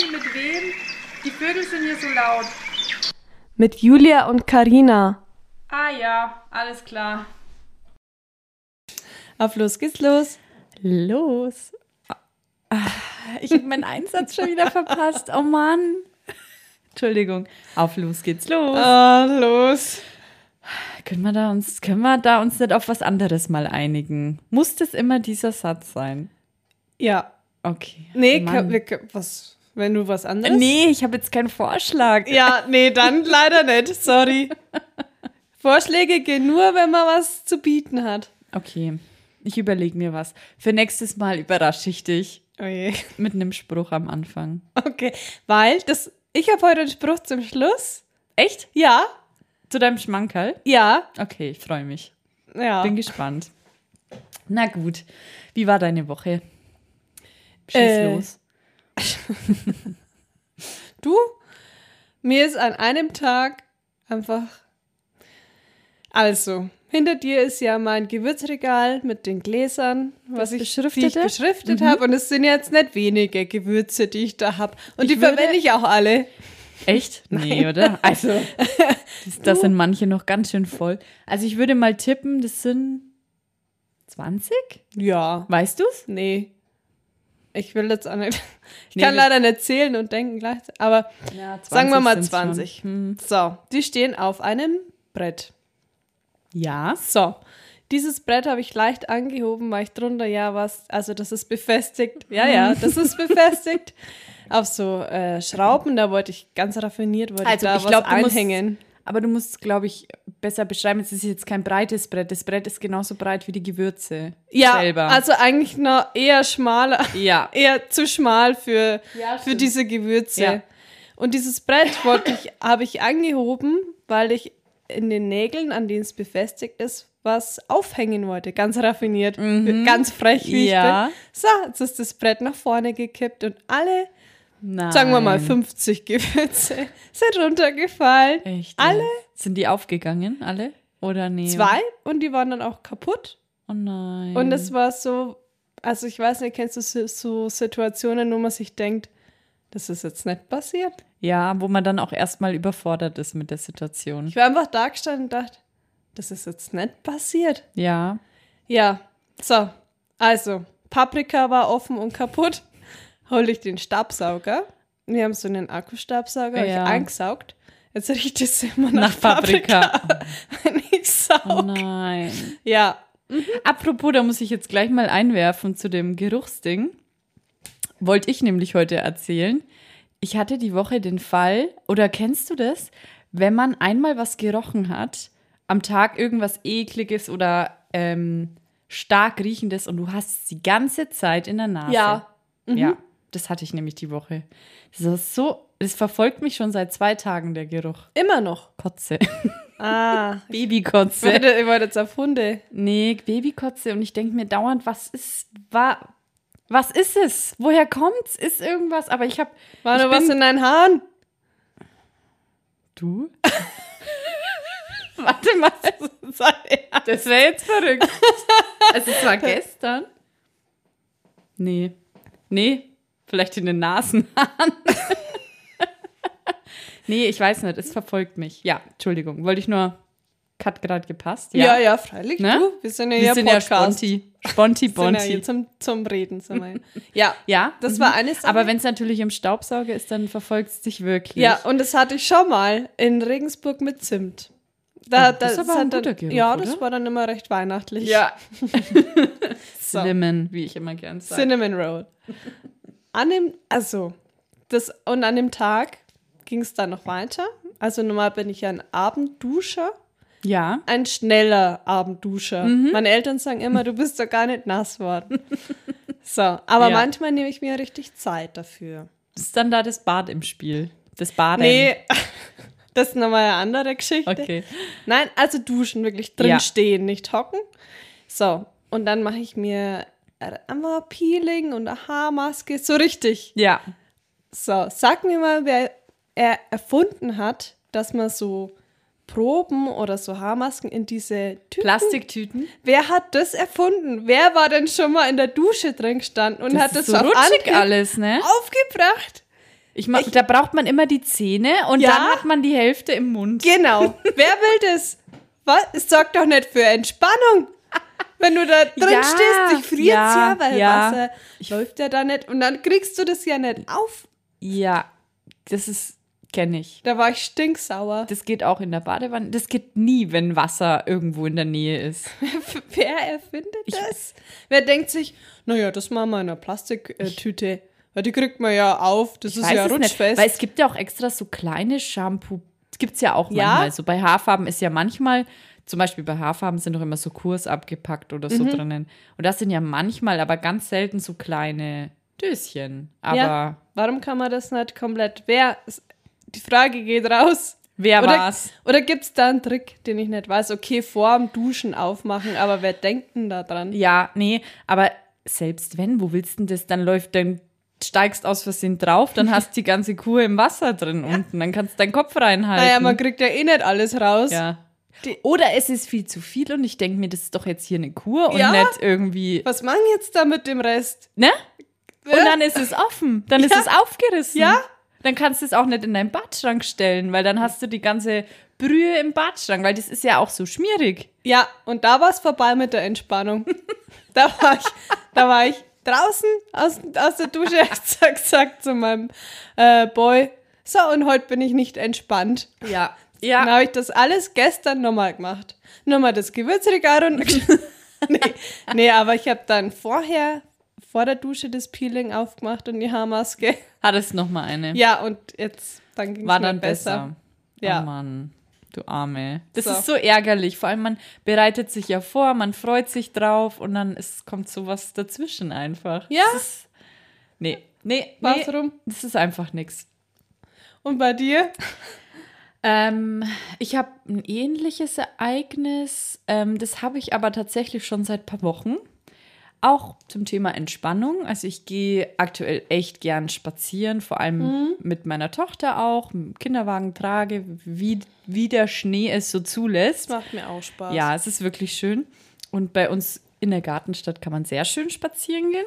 Sorry, mit wem? Die Vögel sind hier so laut. Mit Julia und Karina. Ah ja, alles klar. Auf los geht's los. Los. Ah, Ich habe meinen Einsatz schon wieder verpasst. Oh Mann. Entschuldigung. Auf los geht's los. Ah, los. Können wir da uns, können wir da uns nicht auf was anderes mal einigen? Muss das immer dieser Satz sein? Ja. Okay. Nee, kann, wir, können- was, wenn du was anderes? Nee, ich habe jetzt keinen Vorschlag. Ja, nee, dann leider nicht. Sorry. Vorschläge gehen nur, wenn man was zu bieten hat. Okay. Ich überlege mir was. Für nächstes Mal überrasche ich dich Oh je. mit einem Spruch am Anfang. Okay, weil das, ich habe heute einen Spruch zum Schluss. Echt? Ja, Zu deinem Schmankerl? ja, Okay, ich freue mich. ja. Bin gespannt. Na gut. Wie war deine Woche? Schieß Äh, los. Du? Mir ist an einem Tag einfach. Also, hinter dir ist ja mein Gewürzregal mit den Gläsern, was ich, die ich beschriftet habe. Und es sind jetzt nicht wenige Gewürze, die ich da habe. Und Ich die verwende ich auch alle. Echt? Nee, oder? Also, das, das sind manche noch ganz schön voll. Also, ich würde mal tippen, das sind 20? Ja. Weißt du's? Nee. Ich will jetzt auch nicht. Ich Nee, kann leider nicht zählen und denken gleich. Aber Ja, sagen wir mal sind's 20. schon. Hm. so, die stehen auf einem Brett. Ja. So, dieses Brett habe ich leicht angehoben, weil ich drunter ja was, also das ist befestigt. Ja, ja, das ist befestigt. Auf so äh, Schrauben, da wollte ich ganz raffiniert, wollte Also, ich da ich was glaub, musst- einhängen. Aber du musst, glaube ich, besser beschreiben, es ist jetzt kein breites Brett. Das Brett ist genauso breit wie die Gewürze ja, selber. also eigentlich noch eher schmaler, ja. eher zu schmal für, Ja, für diese Gewürze. Ja. Und dieses Brett wollte ich, habe ich angehoben, weil ich in den Nägeln, an denen es befestigt ist, was aufhängen wollte. Ganz raffiniert, ganz frech, wie Mhm. Ja. ich bin. So, jetzt ist das Brett nach vorne gekippt und alle, Nein. sagen wir mal 50 Gewürze, sind runtergefallen. Echt? Alle? Sind die aufgegangen, alle? Oder nee? Zwei und die waren dann auch kaputt. Oh nein. Und es war so, also ich weiß nicht, kennst du so- so Situationen, wo man sich denkt, das ist jetzt nicht passiert? Ja, wo man dann auch erstmal überfordert ist mit der Situation. Ich war einfach da gestanden und dachte, das ist jetzt nicht passiert. Ja. Ja, so, also, Paprika war offen und kaputt. Hole ich den Staubsauger. Wir haben so einen Akkustaubsauger, Ja. ich eingesaugt. Jetzt riecht es immer nach, Nach Paprika. Paprika, wenn ich saug. Oh nein. Ja, Apropos, da muss ich jetzt gleich mal einwerfen zu dem Geruchsding. Wollte ich nämlich heute erzählen. Ich hatte die Woche den Fall, oder kennst du das, wenn man einmal was gerochen hat, am Tag irgendwas ekliges oder ähm, stark riechendes und du hast es die ganze Zeit in der Nase. ja. Ja, das hatte ich nämlich die Woche. Das ist so, es verfolgt mich schon seit zwei Tagen, der Geruch. Immer noch. Kotze. Ah, ich Babykotze. wollte, ich wollte jetzt auf Hunde. Nee, Babykotze und ich denke mir dauernd, was ist, war, was ist es? Woher kommt's? Ist irgendwas? Aber ich habe War noch was in deinen Haaren? Du? Warte mal, das wäre jetzt verrückt. Also es war gestern. Nee. Nee, vielleicht in den Nasenhaaren. nee, ich weiß nicht, es verfolgt mich. Ja, Entschuldigung, wollte ich nur, hat gerade gepasst. Ja, ja, freilich. Ne? Du, wir sind ja Wir hier sind ja Podcast. Sponti. Sponti, Wir sind ja Bonti. zum, zum Reden. Sind wir. ja, Ja, das mhm. war eine Sache. Aber wenn es natürlich im Staubsauger ist, dann verfolgt es dich wirklich. Ja, und das hatte ich schon mal in Regensburg mit Zimt. Da, Oh, das ist aber ein dann, guter Geruch, Ja, oder? das war dann immer recht weihnachtlich. Ja. So. Cinnamon, wie ich immer gern sage. Cinnamon Roll. An dem, also, das, und an dem Tag ging es dann noch weiter. Also normal bin ich ja ein Abendduscher, Ja. ein schneller Abendduscher. Mhm. Meine Eltern sagen immer, du bist doch gar nicht nass worden. so, aber Ja. manchmal nehme ich mir richtig Zeit dafür. Ist dann da das Bad im Spiel? Das Baden? Nee, das ist nochmal eine andere Geschichte. Okay. Nein, also duschen, wirklich drin Ja. stehen, nicht hocken. So, und dann mache ich mir einmal Peeling und eine Haarmaske, so richtig. Ja. So, sag mir mal, wer er erfunden hat, dass man so Proben oder so Haarmasken in diese Tüten. Plastiktüten. Wer hat das erfunden? Wer war denn schon mal in der Dusche drin gestanden und Das hat das so rutschig alles, ne? aufgebracht? Ich mach, da braucht man immer die Zähne und Ja. dann hat man die Hälfte im Mund. Genau. Wer will Die Hälfte im Mund. Ja. Und dann hat man die Hälfte im Mund. Genau. Wer will das? Was? Es sorgt doch nicht für Entspannung. Wenn du da drin Ja, stehst, dich friert's ja, ja, weil ja. Wasser läuft ja da nicht. Und dann kriegst du das ja nicht auf. Ja, das ist, kenne ich. Da war ich stinksauer. Das geht auch in der Badewanne. Das geht nie, wenn Wasser irgendwo in der Nähe ist. Wer erfindet das? Wer denkt sich, naja, das machen wir in einer Plastiktüte. Weil die kriegt man ja auf. Das ist ja es nicht, rutschfest. weil es gibt ja auch extra so kleine Shampoo. Das gibt es ja auch Ja. manchmal. So bei Haarfarben ist ja manchmal, zum Beispiel bei Haarfarben sind doch immer so Kurs abgepackt oder Mhm. so drinnen. Und das sind ja manchmal, aber ganz selten so kleine Döschen. Aber ja. Warum kann man das nicht komplett? Wer? Die Frage geht raus. wer Oder, war's? oder gibt es da einen Trick, den ich nicht weiß? Okay, vor dem Duschen aufmachen, aber wer denkt denn da dran? Ja, nee, aber selbst wenn, wo willst du denn das? Dann läuft dann steigst aus Versehen drauf, dann hast die ganze Kuh im Wasser drin unten, dann kannst du deinen Kopf reinhalten. Naja, man kriegt ja eh nicht alles raus. ja. Oder es ist viel zu viel und ich denke mir, das ist doch jetzt hier eine Kur und Ja. nicht irgendwie, Was machen jetzt da mit dem Rest? ne? Und Ja. dann ist es offen, dann ist es aufgerissen. Ja. Dann kannst du es auch nicht in deinen Badschrank stellen, weil dann hast du die ganze Brühe im Badschrank, weil das ist ja auch so schmierig. Ja, und da war es vorbei mit der Entspannung. da, war ich, da war ich draußen aus, aus der Dusche, zack, zack, zu meinem äh, Boy. So, und heute bin ich nicht entspannt. Ja. Dann Ja. habe ich das alles gestern nochmal gemacht. Nochmal das Gewürzregal und. nee, nee, aber ich habe dann vorher, vor der Dusche, das Peeling aufgemacht und die Haarmaske. Hattest noch mal eine. Ja, und jetzt, dann ging es War dann besser. besser. Ja. Oh Mann, du Arme. Das So. ist so ärgerlich. Vor allem, man bereitet sich ja vor, man freut sich drauf und dann ist, kommt sowas dazwischen einfach. Ja. Das ist, nee, nee, Was nee. rum? Das ist einfach nichts. Und bei dir? Ähm, ich habe ein ähnliches Ereignis. Ähm, das habe ich aber tatsächlich schon seit ein paar Wochen. Auch zum Thema Entspannung. Also ich gehe aktuell echt gern spazieren, vor allem mit meiner Tochter auch, Kinderwagen trage, wie, wie der Schnee es so zulässt. Das macht mir auch Spaß. Ja, es ist wirklich schön. Und bei uns in der Gartenstadt kann man sehr schön spazieren gehen.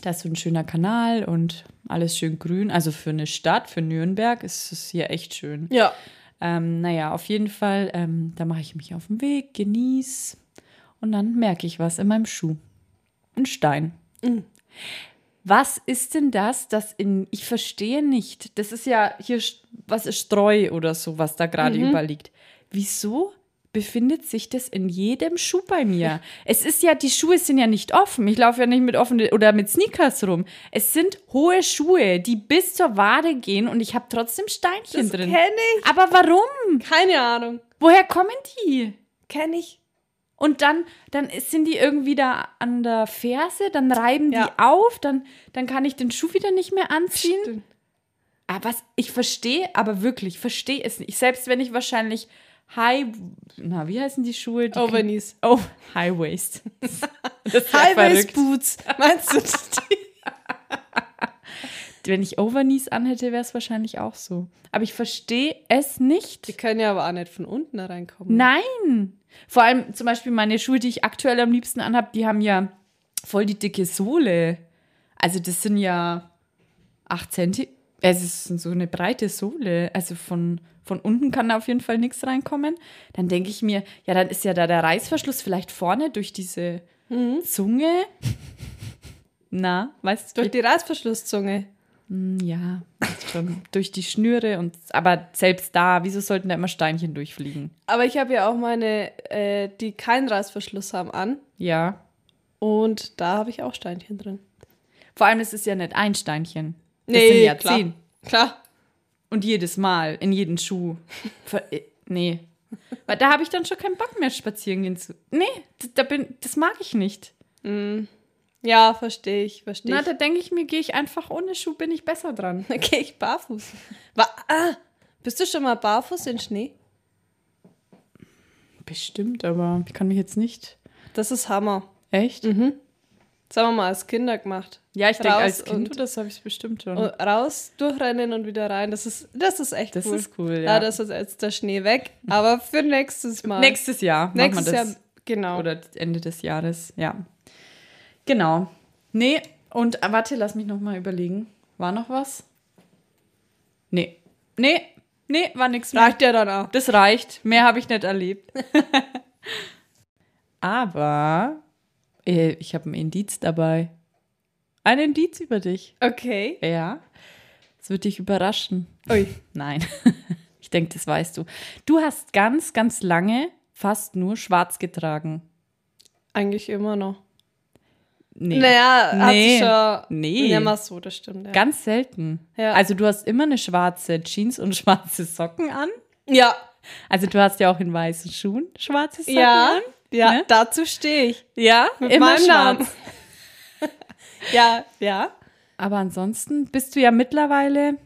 Da ist so ein schöner Kanal und alles schön grün. Also für eine Stadt, für Nürnberg ist es hier echt schön. Ja. Ähm, naja, auf jeden Fall, ähm, da mache ich mich auf den Weg, genieß und dann merke ich was in meinem Schuh. Ein Stein. Was ist denn das, das in, ich verstehe nicht, das ist ja hier, was ist Streu oder so, was da gerade überliegt. Wieso befindet sich das in jedem Schuh bei mir? Es ist ja, die Schuhe sind ja nicht offen. Ich laufe ja nicht mit offenen oder mit Sneakers rum. Es sind hohe Schuhe, die bis zur Wade gehen und ich habe trotzdem Steinchen Das drin. kenn ich. Aber warum? Keine Ahnung. Woher kommen die? Kenn ich. Und dann, dann sind die irgendwie da an der Ferse, dann reiben Ja. die auf, dann, dann kann ich den Schuh wieder nicht mehr anziehen. Stimmt. Aber was, ich verstehe, aber wirklich, verstehe es nicht. Selbst wenn ich wahrscheinlich High, na, wie heißen die Schuhe? Die Overknees. Oh, High Waist. Das ist ja High-Waist verrückt. Boots. Meinst du? Wenn ich Overknees anhätte, wäre es wahrscheinlich auch so. Aber ich verstehe es nicht. Die können ja aber auch nicht von unten reinkommen. Nein. Vor allem zum Beispiel meine Schuhe, die ich aktuell am liebsten anhabe, die haben ja voll die dicke Sohle. Also das sind ja 8 Zentimeter. Es ist so eine breite Sohle. Also von, von unten kann da auf jeden Fall nichts reinkommen. Dann denke ich mir, ja, dann ist ja da der Reißverschluss vielleicht vorne durch diese Zunge. Na, weißt du? Durch die Reißverschlusszunge. Hm, Ja, schon durch die Schnüre und aber selbst da, wieso sollten da immer Steinchen durchfliegen? Aber ich habe ja auch meine, äh, die keinen Reißverschluss haben, an. Ja. Und da habe ich auch Steinchen drin. Vor allem, es ist ja nicht ein Steinchen. Das sind ja klar. zehn. Klar. Und jedes Mal, in jeden Schuh. Äh, nee. Weil da habe ich dann schon keinen Bock mehr spazieren gehen zu. Nee, da bin, das mag ich nicht. Ja, verstehe ich, verstehe Na, ich. da denke ich mir, gehe ich einfach ohne Schuh, bin ich besser dran. Dann gehe ich barfuß. Wa ah, bist du schon mal barfuß in Schnee? Bestimmt, aber ich kann mich jetzt nicht. Das ist Hammer. Echt? Das haben wir mal als Kinder gemacht. Ja, ich denke, als Kind und- das habe ich bestimmt schon. Und raus, durchrennen und wieder rein. Das ist, das ist echt das cool. ist cool, Ja, ja. das ist jetzt der Schnee weg. Aber für nächstes Mal. Nächstes Jahr machen Nächstes wir das. Jahr, genau. Oder Ende des Jahres, ja. Genau. Nee, und äh, warte, lass mich noch mal überlegen. War noch was? Nee. Nee, nee, war nix mehr. Reicht ja dann auch. Das reicht. Mehr habe ich nicht erlebt. Aber ich habe ein Indiz dabei. Ein Indiz über dich. Okay. Ja. Das wird dich überraschen. Ui. Nein. Ich denke, das weißt du. Du hast ganz, ganz lange fast nur schwarz getragen. Eigentlich immer noch. Nee. Naja, hat Nee. sich schon. Nee. Ja, mal so, das stimmt. Ja. Ganz selten. Ja. Also du hast immer eine schwarze Jeans und schwarze Socken an. ja. Also du hast ja auch in weißen Schuhen schwarze Socken Ja. an. Ja, Ne? dazu stehe ich. Ja, Mit immer meinem schwarz. Namen. Ja, ja. Aber ansonsten bist du ja mittlerweile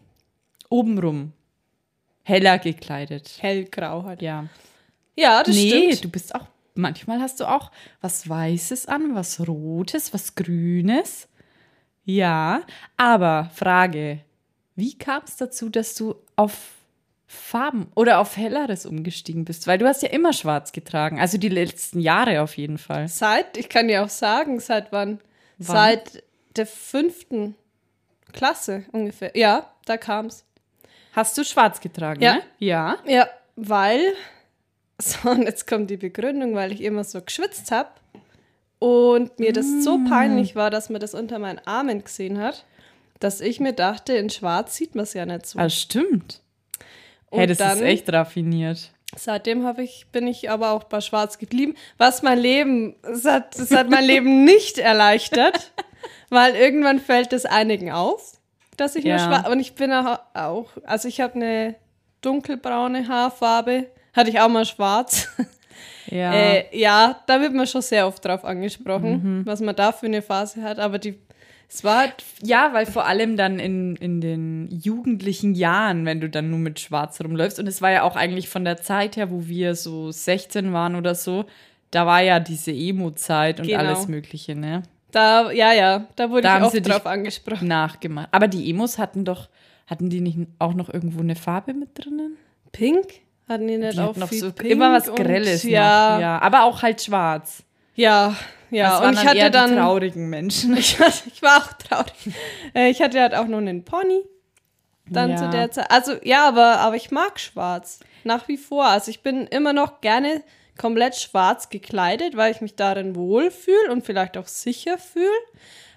obenrum heller gekleidet. Hellgrau halt. Ja. Ja, das nee, stimmt. du bist auch, manchmal hast du auch was Weißes an, was Rotes, was Grünes. Ja, aber Frage, wie kam es dazu, dass du auf Farben oder auf Helleres umgestiegen bist? Weil du hast ja immer schwarz getragen, also die letzten Jahre auf jeden Fall. Seit, ich kann dir auch sagen, seit wann? Wann? Seit der fünften Klasse ungefähr. Ja, da kam's. Hast du schwarz getragen, Ja. ne? Ja. Ja, weil, so, und jetzt kommt die Begründung, weil ich immer so geschwitzt habe und mir das so Mm. peinlich war, dass man das unter meinen Armen gesehen hat, dass ich mir dachte, in schwarz sieht man es ja nicht so. Ah, stimmt. Und hey, das dann- ist echt raffiniert. Seitdem habe ich, bin ich aber auch bei Schwarz geblieben, was mein Leben, es hat, es hat mein Leben nicht erleichtert, weil irgendwann fällt es einigen auf, dass ich nur Ja. schwarz, und ich bin auch, auch also ich habe eine dunkelbraune Haarfarbe, hatte ich auch mal schwarz. Ja. Äh, ja, da wird man schon sehr oft drauf angesprochen, Mhm. was man da für eine Phase hat, aber die, es war Ja, weil vor allem dann in, in den jugendlichen Jahren, wenn du dann nur mit Schwarz rumläufst. Und es war ja auch eigentlich von der Zeit her, wo wir so 16 waren oder so, da war ja diese Emo-Zeit und Genau. alles Mögliche, ne? da, ja, ja, da wurde Da ich sie oft drauf angesprochen. Nachgemacht. Aber die Emos hatten doch, hatten die nicht auch noch irgendwo eine Farbe mit drinnen? Pink? Hatten die nicht Die auch noch so Pink immer was Grelles. ja, noch, ja. Aber auch halt schwarz. Ja, ja. und ich hatte dann, traurigen Menschen. ich, ich war auch traurig. Äh, Ich hatte halt auch noch einen Pony. Dann Ja. zu der Zeit. Also ja, aber, aber ich mag Schwarz. Nach wie vor. Also ich bin immer noch gerne komplett schwarz gekleidet, weil ich mich darin wohlfühle und vielleicht auch sicher fühle.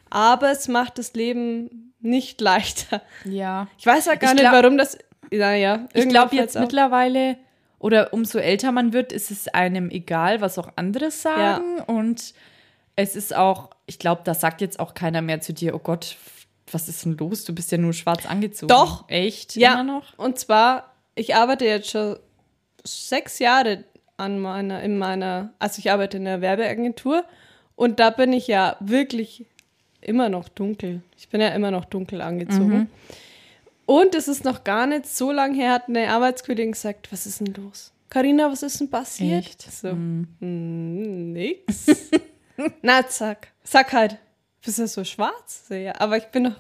Aber es macht das Leben nicht leichter. Ja. Ich weiß ja gar Ich nicht, warum das. Naja, Ich glaube jetzt auf. mittlerweile, oder umso älter man wird, ist es einem egal, was auch andere sagen. Und es ist auch, ich glaube, da sagt jetzt auch keiner mehr zu dir, oh Gott, was ist denn los? Du bist ja nur schwarz angezogen. Doch. Echt? Ja, Immer noch? und zwar, ich arbeite jetzt schon sechs Jahre an meiner, in meiner, also ich arbeite in der Werbeagentur und da bin ich ja wirklich immer noch dunkel. Ich bin ja immer noch dunkel angezogen. Mhm. Und es ist noch gar nicht so lange her, hat eine Arbeitskollegin gesagt, was ist denn los? Carina, was ist denn passiert? Echt? So, hm, nix. Na, zack. Sag halt, bist du so schwarz? Ja, aber ich bin noch,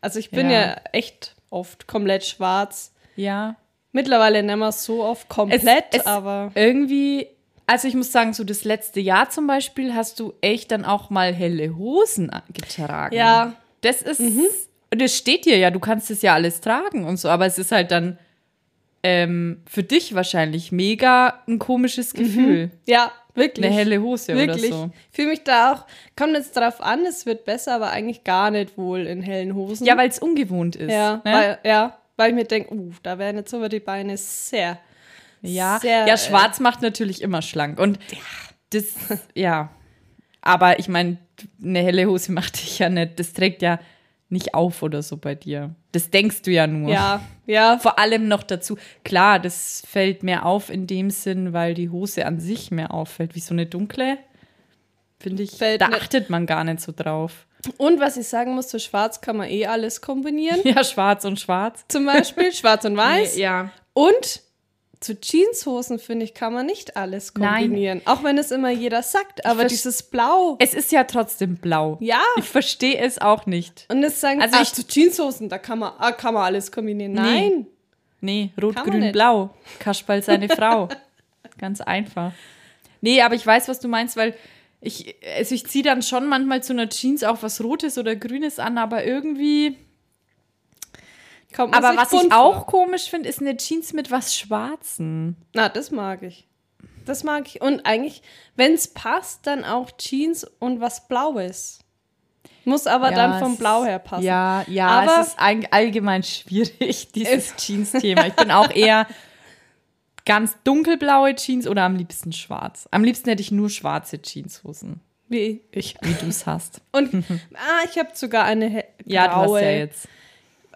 also ich bin Ja. ja, echt oft komplett schwarz. Ja. Mittlerweile nicht mehr so oft komplett, es, aber Irgendwie, also ich muss sagen, so das letzte Jahr zum Beispiel hast du echt dann auch mal helle Hosen getragen. ja, Das ist, und es steht dir ja, du kannst es ja alles tragen und so, aber es ist halt dann ähm, für dich wahrscheinlich mega ein komisches Gefühl. ja, wirklich. Eine helle Hose Wirklich. oder so. Ich fühle mich da auch, kommt jetzt drauf an, es wird besser, aber eigentlich gar nicht wohl in hellen Hosen. Ja, weil es ungewohnt ist. ja, ne? weil, ja, weil ich mir denke, uh, da werden jetzt aber die Beine sehr, ja. sehr, ja, äh, schwarz macht natürlich immer schlank. Und das, ja. Aber ich meine, eine helle Hose macht dich ja nicht, das trägt ja nicht auf oder so bei dir. Das denkst du ja nur. ja, ja, Vor allem noch dazu, klar, das fällt mehr auf in dem Sinn, weil die Hose an sich mehr auffällt, wie so eine dunkle. Finde ich, Fällt da achtet man gar nicht so drauf. Und was ich sagen muss, zu schwarz kann man eh alles kombinieren. Ja, schwarz und schwarz. Zum Beispiel schwarz und weiß. Ja. Und zu Jeanshosen, finde ich, kann man nicht alles Nein. kombinieren. Auch wenn es immer jeder sagt. Aber dieses Blau. Es ist ja trotzdem blau. Ja. Ich verstehe es auch nicht. Und es sagen, Also ach, ich- zu Jeanshosen, da kann man, ah, kann man alles kombinieren. Nee. Nein. Nee, rot, Kann grün, blau. Kasperl seine Frau. Ganz einfach. Nee, aber ich weiß, was du meinst, weil ich, also ich ziehe dann schon manchmal zu einer Jeans auch was Rotes oder Grünes an, aber irgendwie, Kommt Aber was ich auch vor. komisch finde, ist eine Jeans mit was Schwarzen. Na, das mag ich. Das mag ich. Und eigentlich, wenn es passt, dann auch Jeans und was Blaues. Muss aber dann vom Blau her passen. Ja, ja, Aber- es ist allgemein schwierig, dieses Jeans-Thema. Ich bin auch eher ganz dunkelblaue Jeans oder am liebsten schwarz. Am liebsten hätte ich nur schwarze Jeanshosen, Wie ich. wie du es hast. Und ah, ich habe sogar eine he- Ja, du hast graue. ja jetzt.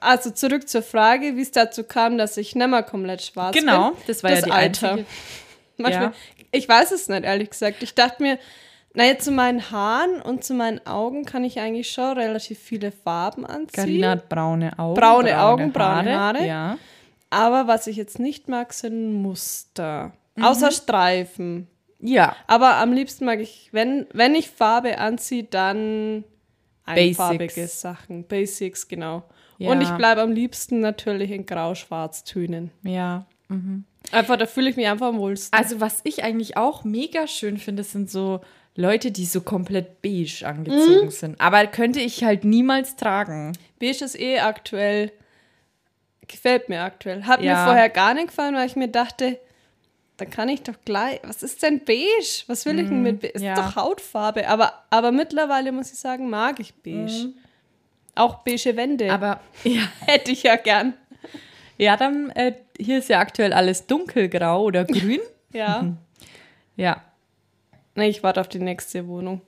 Also zurück zur Frage, wie es dazu kam, dass ich nicht mehr komplett schwarz Genau, bin. das war ja die Alter. einzige. Manchmal, Ja. Ich weiß es nicht, ehrlich gesagt. Ich dachte mir, naja, zu meinen Haaren und zu meinen Augen kann ich eigentlich schon relativ viele Farben anziehen. Carina hat braune Augen. Braune Augen, braune Haare. Ja. Aber was ich jetzt nicht mag, sind Muster. Mhm. Außer Streifen. Ja. Aber am liebsten mag ich, wenn, wenn ich Farbe anziehe, dann einfarbige Basics. Sachen. Basics, genau. Ja. Und ich bleibe am liebsten natürlich in Grau-Schwarz-Tönen. Ja. Einfach, da fühle ich mich einfach am wohlsten. Also, was ich eigentlich auch mega schön finde, sind so Leute, die so komplett beige angezogen sind. Aber könnte ich halt niemals tragen. Beige ist eh aktuell, gefällt mir aktuell. Hat Ja. mir vorher gar nicht gefallen, weil ich mir dachte, dann kann ich doch gleich, was ist denn beige? Was will ich denn mit beige? Ist Mhm. ja. doch Hautfarbe. Aber, aber mittlerweile muss ich sagen, mag ich beige. Auch beige Wände. Aber ja, hätte ich ja gern. ja dann, äh, hier ist ja aktuell alles dunkelgrau oder grün. Ja. ja. nee, ich warte auf die nächste Wohnung.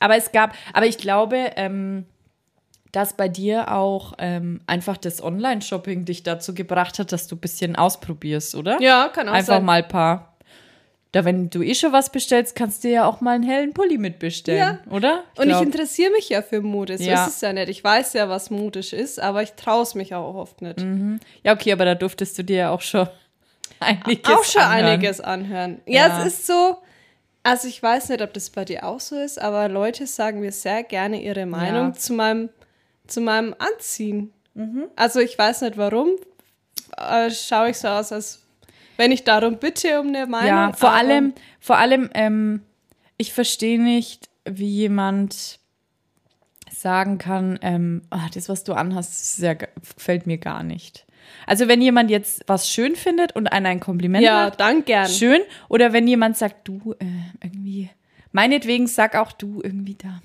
Aber es gab, aber ich glaube, ähm, dass bei dir auch ähm, einfach das Online-Shopping dich dazu gebracht hat, dass du ein bisschen ausprobierst, oder? Ja, kann auch Einfach sein. mal ein paar. Da, wenn du eh schon was bestellst, kannst du ja auch mal einen hellen Pulli mitbestellen, oder? Und ich glaub- interessiere mich ja für Mode. So Ja. ist es ja nicht. Ich weiß ja, was modisch ist, aber ich traue es mich auch oft nicht. Ja, okay, aber da durftest du dir ja auch schon einiges auch schon anhören. einiges anhören. Ja, Ja. es ist so, also ich weiß nicht, ob das bei dir auch so ist, aber Leute sagen mir sehr gerne ihre Meinung Ja. zu, meinem, zu meinem Anziehen. Also ich weiß nicht warum, äh, schaue ich so aus, als wenn ich darum bitte um eine Meinung. Ja, vor allem, vor allem, ähm, ich verstehe nicht, wie jemand sagen kann, ähm, ah, das, was du anhast, ja, gefällt mir gar nicht. Also wenn jemand jetzt was schön findet und einer ein Kompliment Ja, macht, dann gern. schön. Oder wenn jemand sagt, du, äh, irgendwie, meinetwegen sag auch du irgendwie da,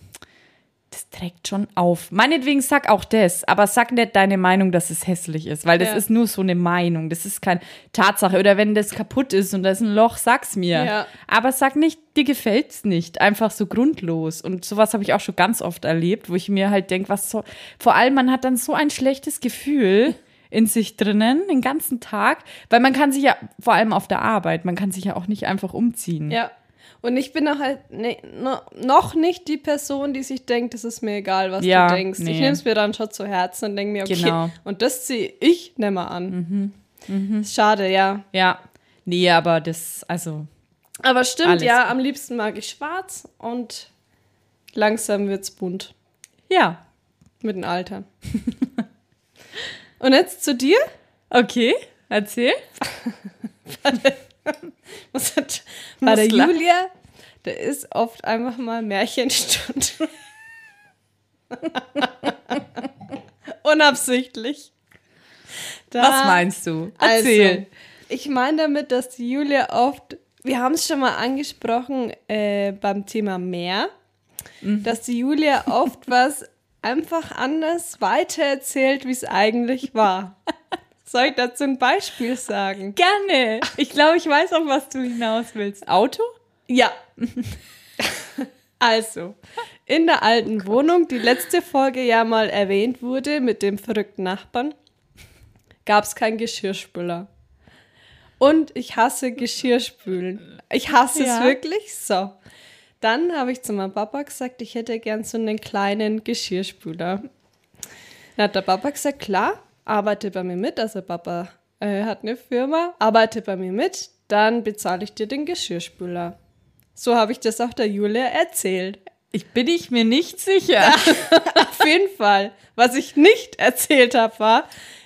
das trägt schon auf. Meinetwegen sag auch das, aber sag nicht deine Meinung, dass es hässlich ist, weil das Ja. ist nur so eine Meinung, das ist keine Tatsache. Oder wenn das kaputt ist und da ist ein Loch, sag's mir. Ja. Aber sag nicht, dir gefällt's nicht, einfach so grundlos. Und sowas habe ich auch schon ganz oft erlebt, wo ich mir halt denke, was so, vor allem man hat dann so ein schlechtes Gefühl in sich drinnen, den ganzen Tag, weil man kann sich ja, vor allem auf der Arbeit, man kann sich ja auch nicht einfach umziehen. Ja. Und ich bin auch halt ne, no, noch nicht die Person, die sich denkt, es ist mir egal, was Ja, du denkst. nee. Ich nehme es mir dann schon zu Herzen und denke mir, okay, Genau. und das ziehe ich nicht mehr an. Mhm. Schade, ja. Ja. Nee, aber das, also, Aber stimmt, Alles ja, am liebsten mag ich schwarz und langsam wird's bunt ja. mit dem Alter. und jetzt zu dir? Okay, erzähl. Was hat, bei der Muss lachen. Julia, da ist oft einfach mal Märchenstunde. Unabsichtlich. Da- Was meinst du? Erzähl. Also, ich meine damit, dass die Julia oft, wir haben es schon mal angesprochen äh, beim Thema Meer, Mhm. dass die Julia oft was einfach anders weitererzählt, wie es eigentlich war. Soll ich dazu ein Beispiel sagen? Gerne. Ich glaube, ich weiß, auf was du hinaus willst. Auto? Ja. Also, in der alten Wohnung, die letzte Folge ja mal erwähnt wurde mit dem verrückten Nachbarn, gab es keinen Geschirrspüler. Und ich hasse Geschirrspülen. Ich hasse Ja. es wirklich so. Dann habe ich zu meinem Papa gesagt, ich hätte gern so einen kleinen Geschirrspüler. Dann hat der Papa gesagt, klar, arbeite bei mir mit. Also Papa äh, hat eine Firma, arbeite bei mir mit, dann bezahle ich dir den Geschirrspüler. So habe ich das auch der Julia erzählt. Ich bin ich mir nicht sicher. Auf jeden Fall. Was ich nicht erzählt habe, war,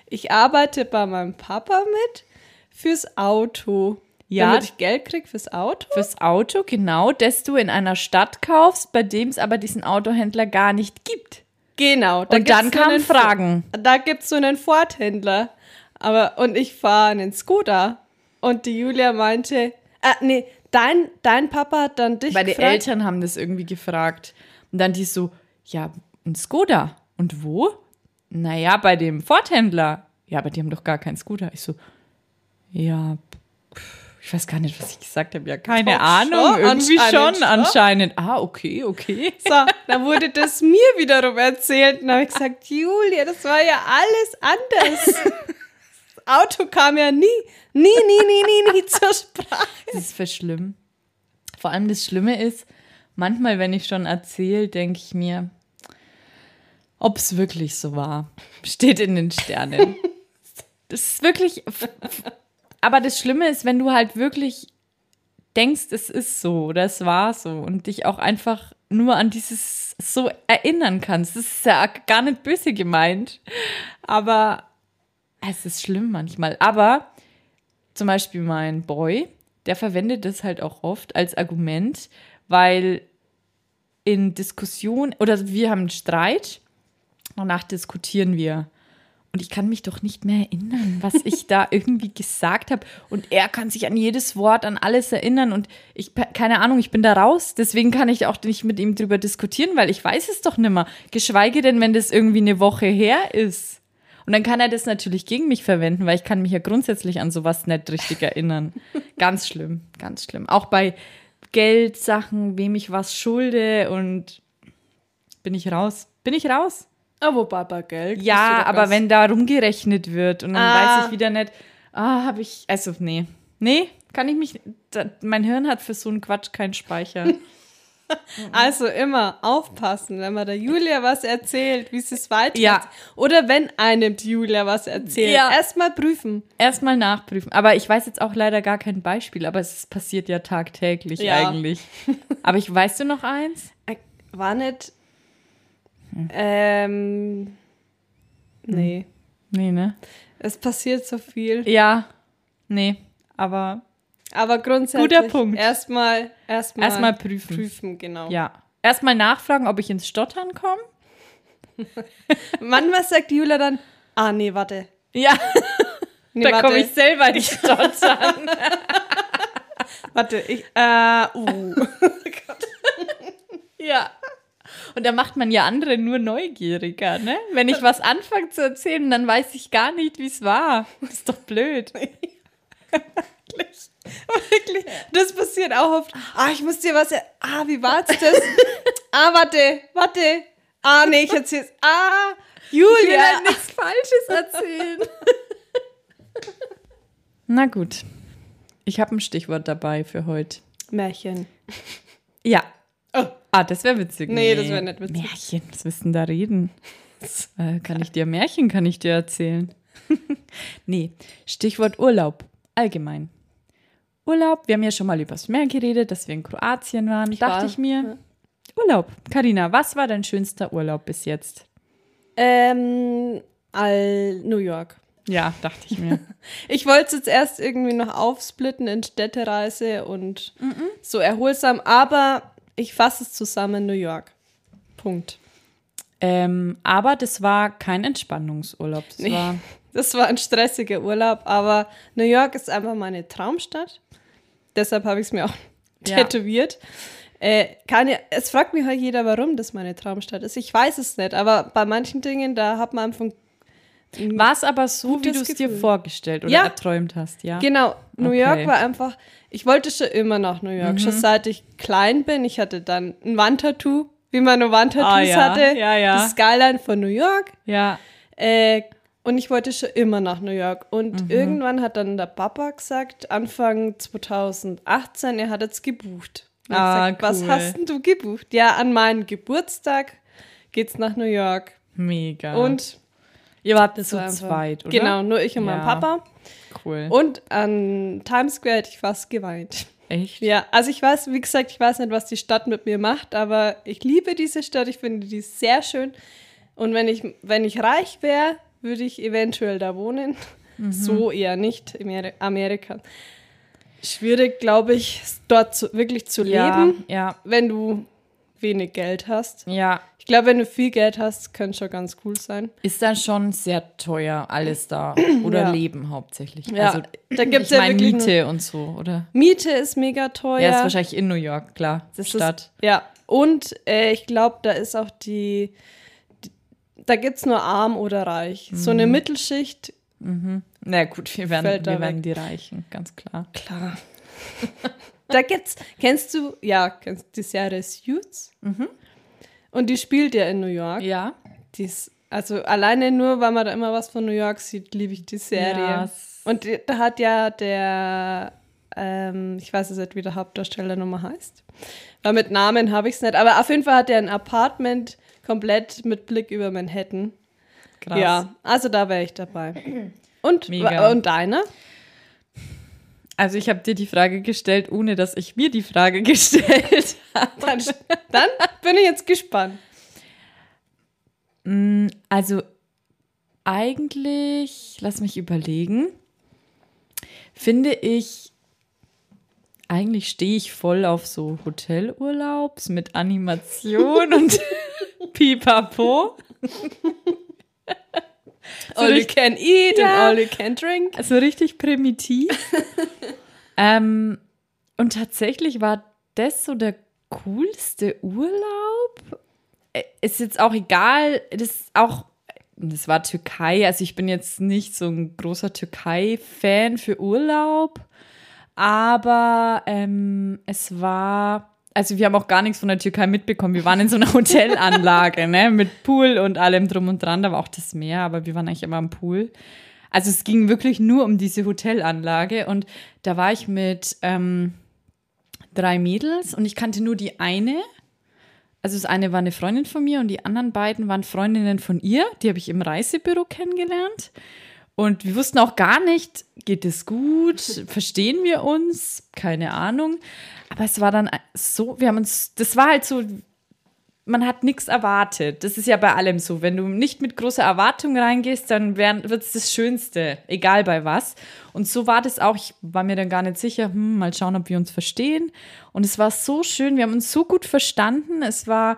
ich arbeite bei meinem Papa mit fürs Auto. Ja. Damit ich Geld krieg fürs Auto. Fürs Auto, genau, das du in einer Stadt kaufst, bei dem es aber diesen Autohändler gar nicht gibt. Genau. Da Und dann kamen einen- Fragen. Da gibt es so einen Ford-Händler. Aber, und ich fahre einen Skoda. Und die Julia meinte, äh, nee, dein, dein Papa hat dann dich Meine gefragt. Eltern haben das irgendwie gefragt. Und dann die so, ja, ein Skoda. Und wo? Naja, bei dem Ford-Händler. Ja, aber die haben doch gar keinen Scooter. Ich so, ja, pff, ich weiß gar nicht, was ich gesagt habe. Ja, keine Doch Ahnung. schon, Irgendwie anscheinend schon, anscheinend. Ah, okay, okay. So, dann wurde das mir wiederum erzählt. Und dann habe ich gesagt, Julia, das war ja alles anders. Das Auto kam ja nie, nie, nie, nie, nie, nie zur Sprache. Das ist für schlimm. Vor allem das Schlimme ist, manchmal, wenn ich schon erzähle, denke ich mir, ob es wirklich so war. Steht in den Sternen. Das ist wirklich. Aber das Schlimme ist, wenn du halt wirklich denkst, es ist so oder es war so und dich auch einfach nur an dieses so erinnern kannst. Das ist ja gar nicht böse gemeint. Aber es ist schlimm manchmal. Aber zum Beispiel mein Boy, der verwendet das halt auch oft als Argument, weil in Diskussion oder wir haben einen Streit, danach diskutieren wir. Und ich kann mich doch nicht mehr erinnern, was ich da irgendwie gesagt habe. Und er kann sich an jedes Wort, an alles erinnern. Und ich, keine Ahnung, ich bin da raus. Deswegen kann ich auch nicht mit ihm drüber diskutieren, weil ich weiß es doch nimmer. Geschweige denn, wenn das irgendwie eine Woche her ist. Und dann kann er das natürlich gegen mich verwenden, weil ich kann mich ja grundsätzlich an sowas nicht richtig erinnern. ganz schlimm, ganz schlimm. Auch bei Geldsachen, wem ich was schulde und bin ich raus. Bin ich raus? Ah, wobei bei Geld. du Ja, aber wenn da rumgerechnet wird und dann Ah. weiß ich wieder nicht, ah, habe ich, also nee, nee, kann ich mich, da, mein Hirn hat für so einen Quatsch keinen Speicher. Also immer aufpassen, wenn man der Julia was erzählt, wie sie es weiter Ja. Oder wenn einem die Julia was erzählt. Ja. Erstmal prüfen. Erstmal nachprüfen. Aber ich weiß jetzt auch leider gar kein Beispiel, aber es passiert ja tagtäglich Ja. eigentlich. Aber ich weißt du noch eins? Äh, War nicht. Hm. Ähm. Nee. Nee, ne? Es passiert so viel. Ja, nee, aber Aber grundsätzlich. Guter Punkt. Erstmal. Erstmal. erstmal prüfen. Prüfen, genau. Ja. Erstmal nachfragen, ob ich ins Stottern komme. Manchmal sagt die Julia dann: Ah, nee, warte. Ja, Nee, da komme ich selber nicht stottern. Warte, ich. Äh, uh. ja. Und da macht man ja andere nur neugieriger, ne? Wenn ich was anfange zu erzählen, dann weiß ich gar nicht, wie es war. Das ist doch blöd. Wirklich. Das passiert auch oft. Ah, ich muss dir was. Ah, wie war's das? ah, warte, warte. Ah, nee, ich erzähl's. Ah, Julia. nichts Falsches erzählen. Na gut. Ich habe ein Stichwort dabei für heute. Märchen. Ja. Oh. Ah, das wäre witzig. Nee, das wär nicht witzig. Märchen, was denn da reden? Äh, kann ich dir Märchen, kann ich dir erzählen? nee, Stichwort Urlaub. Allgemein. Urlaub, wir haben ja schon mal übers Meer geredet, dass wir in Kroatien waren. Dachte war, ich mir, Urlaub. Karina, was war dein schönster Urlaub bis jetzt? Ähm, all New York. Ja, dachte ich mir. Ich wollte es jetzt erst irgendwie noch aufsplitten in Städtereise und so erholsam, aber ich fasse es zusammen, New York. Punkt. ähm, aber das war kein Entspannungsurlaub. Das Nee. war Das war ein stressiger Urlaub, aber New York ist einfach meine Traumstadt. Deshalb habe ich es mir auch Ja. tätowiert. Äh, ja, es fragt mich halt jeder, warum das meine Traumstadt ist. Ich weiß es nicht, aber bei manchen Dingen, da hat man einfach. War es aber so, wie du es dir vorgestellt oder Ja. erträumt hast, ja? Genau, New Okay. York war einfach. Ich wollte schon immer nach New York, schon seit ich klein bin. Ich hatte dann ein Wandtattoo, wie man nur Wandtattoos Ah, ja. hatte. Ja, ja. Die Skyline von New York. Ja. Äh, und ich wollte schon immer nach New York. Und Mhm. irgendwann hat dann der Papa gesagt, Anfang 2018, er hat jetzt gebucht. Ah, gesagt, was cool. hast denn du gebucht? Ja, an meinen Geburtstag geht's nach New York. Mega. Und ihr wart das zu war zweit, oder? Genau, nur ich und mein Ja. Papa. Cool. Und an Times Square hätte ich fast geweint. Echt? Ja, also ich weiß, wie gesagt, ich weiß nicht, was die Stadt mit mir macht, aber ich liebe diese Stadt, ich finde die sehr schön. Und wenn ich, wenn ich reich wäre, würde ich eventuell da wohnen. So eher nicht in Ameri- Amerika. Schwierig, glaube ich, dort zu, wirklich zu Ja, leben, ja. wenn du wenig Geld hast. Ja, Ich glaube, wenn du viel Geld hast, könnte schon ganz cool sein. ist dann schon sehr teuer, alles da. Oder Ja. Leben hauptsächlich. Ja, also, da gibt's ich ja wirklich Miete und so, oder? Miete ist mega teuer. Ja, ist wahrscheinlich in New York, klar. Das Stadt. Ist, ja, und äh, ich glaube, da ist auch die, die da gibt es nur arm oder reich. So eine Mittelschicht, Na gut, wir werden, wir werden die Reichen, ganz klar. klar. da gibt's, kennst du, ja, kennst du die Serie Suits? Und die spielt ja in New York. Ja. Die ist, also alleine nur, weil man da immer was von New York sieht, liebe ich die Serie. Ja, s- Und die, da hat ja der, ähm, ich weiß jetzt nicht, wie der Hauptdarsteller nochmal heißt. Weil mit Namen habe ich es nicht. Aber auf jeden Fall hat er ein Apartment komplett mit Blick über Manhattan. Krass. Ja, also da wäre ich dabei. Und, Mega. und deine? Also ich habe dir die Frage gestellt, ohne dass ich mir die Frage gestellt habe. Dann, dann bin ich jetzt gespannt. Also eigentlich, lass mich überlegen, finde ich, eigentlich stehe ich voll auf so Hotelurlaubs mit Animation und Pipapo. So All you can eat Ja. and all you can drink. Also richtig primitiv. ähm, und tatsächlich war das so der coolste Urlaub. Äh, Ist jetzt auch egal, das ist auch, das war Türkei, also ich bin jetzt nicht so ein großer Türkei-Fan für Urlaub, aber ähm, es war, also wir haben auch gar nichts von der Türkei mitbekommen. Wir waren in so einer Hotelanlage, ne, mit Pool und allem drum und dran. Da war auch das Meer, aber wir waren eigentlich immer am Pool. Also es ging wirklich nur um diese Hotelanlage und da war ich mit ähm, drei Mädels und ich kannte nur die eine. Also das eine war eine Freundin von mir und die anderen beiden waren Freundinnen von ihr. Die habe ich im Reisebüro kennengelernt. Und wir wussten auch gar nicht, geht es gut? Verstehen wir uns? Keine Ahnung. Aber es war dann so, wir haben uns, das war halt so, man hat nichts erwartet. Das ist ja bei allem so. Wenn du nicht mit großer Erwartung reingehst, dann wird es das Schönste, egal bei was. Und so war das auch. Ich war mir dann gar nicht sicher, hm, mal schauen, ob wir uns verstehen. Und es war so schön. Wir haben uns so gut verstanden. Es war,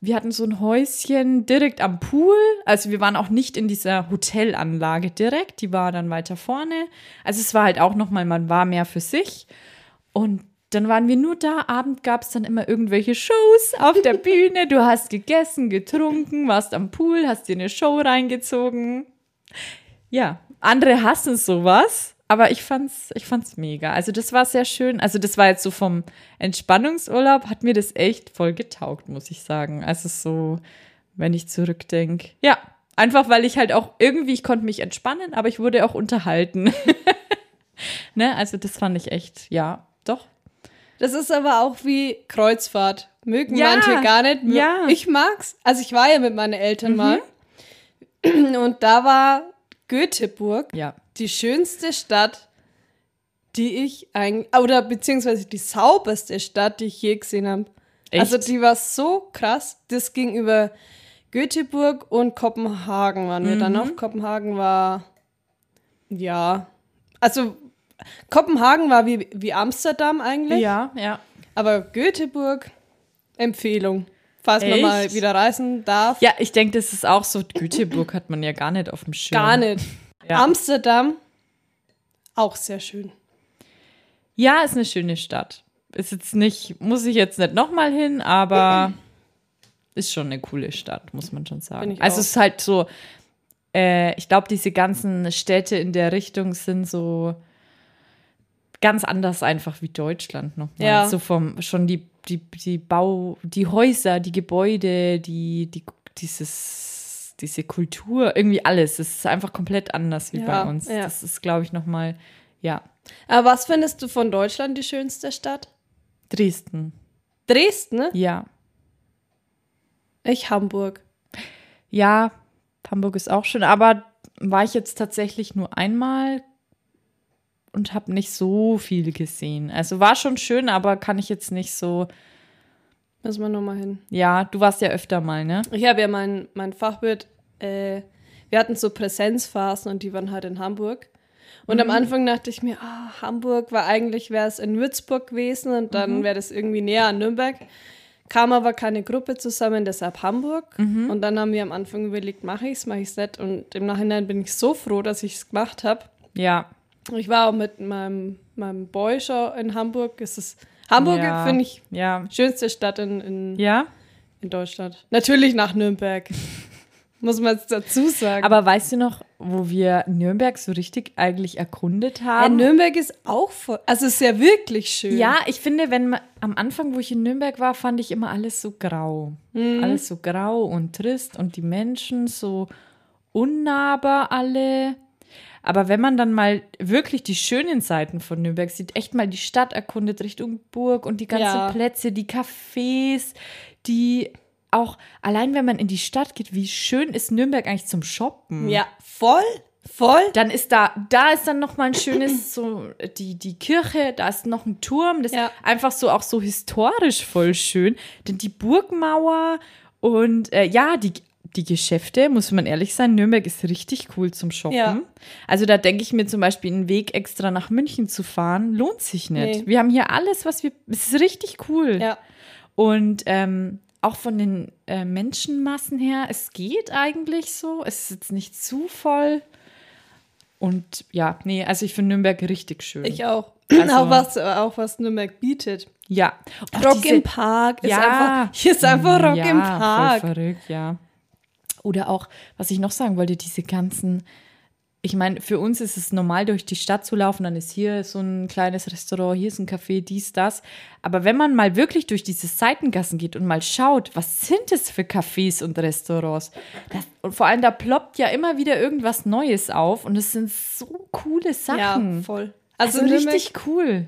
wir hatten so ein Häuschen direkt am Pool. Also wir waren auch nicht in dieser Hotelanlage direkt. Die war dann weiter vorne. Also es war halt auch nochmal, man war mehr für sich. Und dann waren wir nur da. Abend gab es dann immer irgendwelche Shows auf der Bühne. Du hast gegessen, getrunken, warst am Pool, hast dir eine Show reingezogen. Ja, andere hassen sowas, aber ich fand's, ich fand's mega. Also das war sehr schön. Also das war jetzt so vom Entspannungsurlaub, hat mir das echt voll getaugt, muss ich sagen. Also so, wenn ich zurückdenke. Ja, einfach weil ich halt auch irgendwie, ich konnte mich entspannen, aber ich wurde auch unterhalten. ne, also das fand ich echt, ja, doch. Das ist aber auch wie Kreuzfahrt. Mögen Ja, manche gar nicht. ja. Ich mag's. Also ich war ja mit meinen Eltern mal. Und da war Göteborg Ja. die schönste Stadt, die ich eigentlich, oder beziehungsweise die sauberste Stadt, die ich je gesehen habe. Also die war so krass. Das ging über Göteborg und Kopenhagen waren wir Mhm. dann noch. Kopenhagen war, ja, also Kopenhagen war wie, wie Amsterdam eigentlich. Ja, ja. Aber Göteborg, Empfehlung. Falls man Echt? mal wieder reisen darf. Ja, ich denke, das ist auch so, Göteborg hat man ja gar nicht auf dem Schirm. Gar nicht. Ja. Amsterdam, auch sehr schön. Ja, ist eine schöne Stadt. Ist jetzt nicht, muss ich jetzt nicht nochmal hin, aber ist schon eine coole Stadt, muss man schon sagen. Also es ist halt so, äh, ich glaube, diese ganzen Städte in der Richtung sind so ganz anders einfach wie Deutschland nochmal. Ja. So vom, schon die, die, die Bau, die Häuser, die Gebäude, die, die, dieses, diese Kultur, irgendwie alles. Es ist einfach komplett anders wie Ja, bei uns. ja. Das ist, glaube ich, nochmal, ja. Aber was findest du von Deutschland die schönste Stadt? Dresden. Dresden, ne? Ja. Ich Hamburg. Ja, Hamburg ist auch schön, aber war ich jetzt tatsächlich nur einmal und habe nicht so viel gesehen. Also war schon schön, aber kann ich jetzt nicht so. Müssen wir nochmal hin. Ja, du warst ja öfter mal, ne? Ich habe ja mein, mein Fachwirt, äh, wir hatten so Präsenzphasen und die waren halt in Hamburg. Und am Anfang dachte ich mir, ah, Hamburg war eigentlich, wäre es in Würzburg gewesen und dann wäre das irgendwie näher an Nürnberg. kam aber keine Gruppe zusammen, deshalb Hamburg. Und dann haben wir am Anfang überlegt, mache ich es, mache ich es nicht. Und im Nachhinein bin ich so froh, dass ich es gemacht habe. Ja. Ich war auch mit meinem, meinem Boy schon in Hamburg. Es ist, Hamburg ja. finde ich Ja. schönste Stadt in, in, Ja. in Deutschland. Natürlich nach Nürnberg. Muss man jetzt dazu sagen. Aber weißt du noch, wo wir Nürnberg so richtig eigentlich erkundet ja, haben? Nürnberg ist auch voll. Also ist ja wirklich schön. Ja, ich finde, wenn man am Anfang, wo ich in Nürnberg war, fand ich immer alles so grau. Alles so grau und trist und die Menschen so unnahbar alle. Aber wenn man dann mal wirklich die schönen Seiten von Nürnberg sieht, echt mal die Stadt erkundet Richtung Burg und die ganzen Ja. Plätze, die Cafés, die auch, allein wenn man in die Stadt geht, wie schön ist Nürnberg eigentlich zum Shoppen? Ja, voll, voll. Dann ist da, da ist dann noch mal ein schönes, so die, die Kirche, da ist noch ein Turm, das Ja. ist einfach so auch so historisch voll schön. Denn die Burgmauer und äh, ja, die, die Geschäfte, muss man ehrlich sein, Nürnberg ist richtig cool zum Shoppen. Ja. Also da denke ich mir zum Beispiel, einen Weg extra nach München zu fahren, lohnt sich nicht. Nee. Wir haben hier alles, was wir, es ist richtig cool. Ja. Und ähm, auch von den äh, Menschenmassen her, es geht eigentlich so. Es ist jetzt nicht zu voll. Und ja, nee, also ich finde Nürnberg richtig schön. Ich auch. Also- auch, was, auch was Nürnberg bietet. ja. Rock diese- im Park ist Ja. einfach. Hier ist einfach Rock ja, im Park. Voll verrückt, ja. Oder auch, was ich noch sagen wollte, diese ganzen, ich meine, für uns ist es normal, durch die Stadt zu laufen, dann ist hier so ein kleines Restaurant, hier ist ein Café, dies, das. Aber wenn man mal wirklich durch diese Seitengassen geht und mal schaut, was sind es für Cafés und Restaurants? Das, und vor allem, da ploppt ja immer wieder irgendwas Neues auf und es sind so coole Ja, Sachen. voll. Also, Also, richtig cool.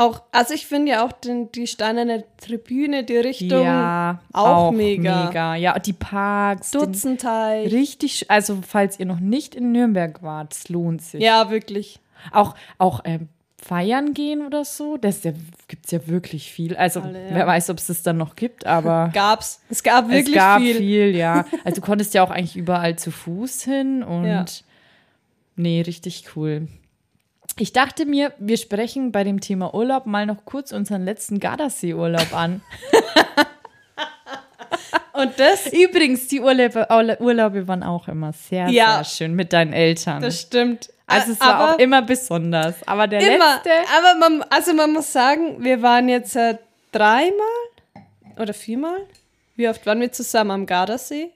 Auch, also ich finde ja auch den, die steinerne Tribüne, die Richtung Ja, auch, mega. Ja, die Parks, Dutzenteich. Richtig, also falls ihr noch nicht in Nürnberg wart, es lohnt sich. Ja, wirklich. Auch, auch ähm, feiern gehen oder so, das ja, gibt es ja wirklich viel. Also Alle, ja. wer weiß, ob es das dann noch gibt, aber Gab's. Es gab wirklich es gab viel. viel. ja. Also du konntest ja auch eigentlich überall zu Fuß hin und Ja. nee, richtig cool. Ich dachte mir, wir sprechen bei dem Thema Urlaub mal noch kurz unseren letzten Gardasee-Urlaub an. Und das, Übrigens, die Urlaube, Urla- Urlaube waren auch immer sehr, Ja. sehr schön mit deinen Eltern. das stimmt. also es war Aber auch immer besonders. Aber der immer. letzte. Aber man, also man muss sagen, wir waren jetzt äh, dreimal oder viermal. Wie oft waren wir zusammen am Gardasee?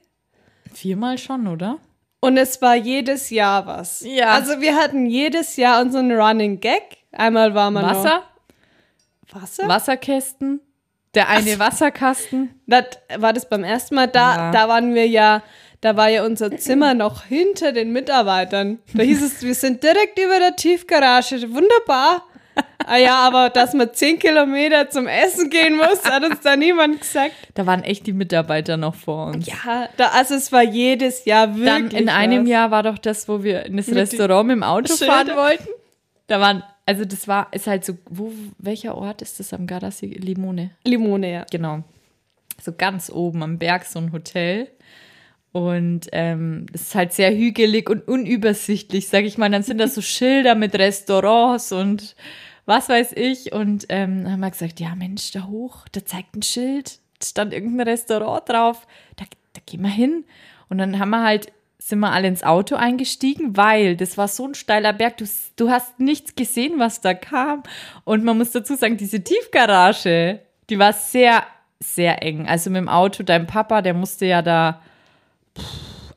Viermal schon, oder? Und es war jedes Jahr was. Ja. Also wir hatten jedes Jahr unseren Running Gag. Einmal war man Wasser, Noch Wasser? Wasserkästen, der eine Wasserkasten. Das, war das beim ersten Mal? Da, Ja. da waren wir ja, da war ja unser Zimmer noch hinter den Mitarbeitern. Da hieß es, wir sind direkt über der Tiefgarage. Wunderbar. Ah ja, aber dass man zehn Kilometer zum Essen gehen muss, hat uns da niemand gesagt. Da waren echt die Mitarbeiter noch vor uns. Ja, da, also es war jedes Jahr wirklich. Dann in einem was. Jahr war doch das, wo wir in das Mit Restaurant mit dem Auto Schilder. fahren wollten. Da waren, also das war, ist halt so, wo, welcher Ort ist das am Gardasee? Limone. Limone, ja. Genau. So ganz oben am Berg so ein Hotel. Und ähm, es ist halt sehr hügelig und unübersichtlich, sag ich mal. Dann sind da so Schilder mit Restaurants und was weiß ich. Und ähm, haben wir gesagt, ja Mensch, da hoch, da zeigt ein Schild, da stand irgendein Restaurant drauf, da, da gehen wir hin. Und dann haben wir halt, sind wir alle ins Auto eingestiegen, weil das war so ein steiler Berg, du, du hast nichts gesehen, was da kam. Und man muss dazu sagen, diese Tiefgarage, die war sehr, sehr eng. Also mit dem Auto, dein Papa, der musste ja da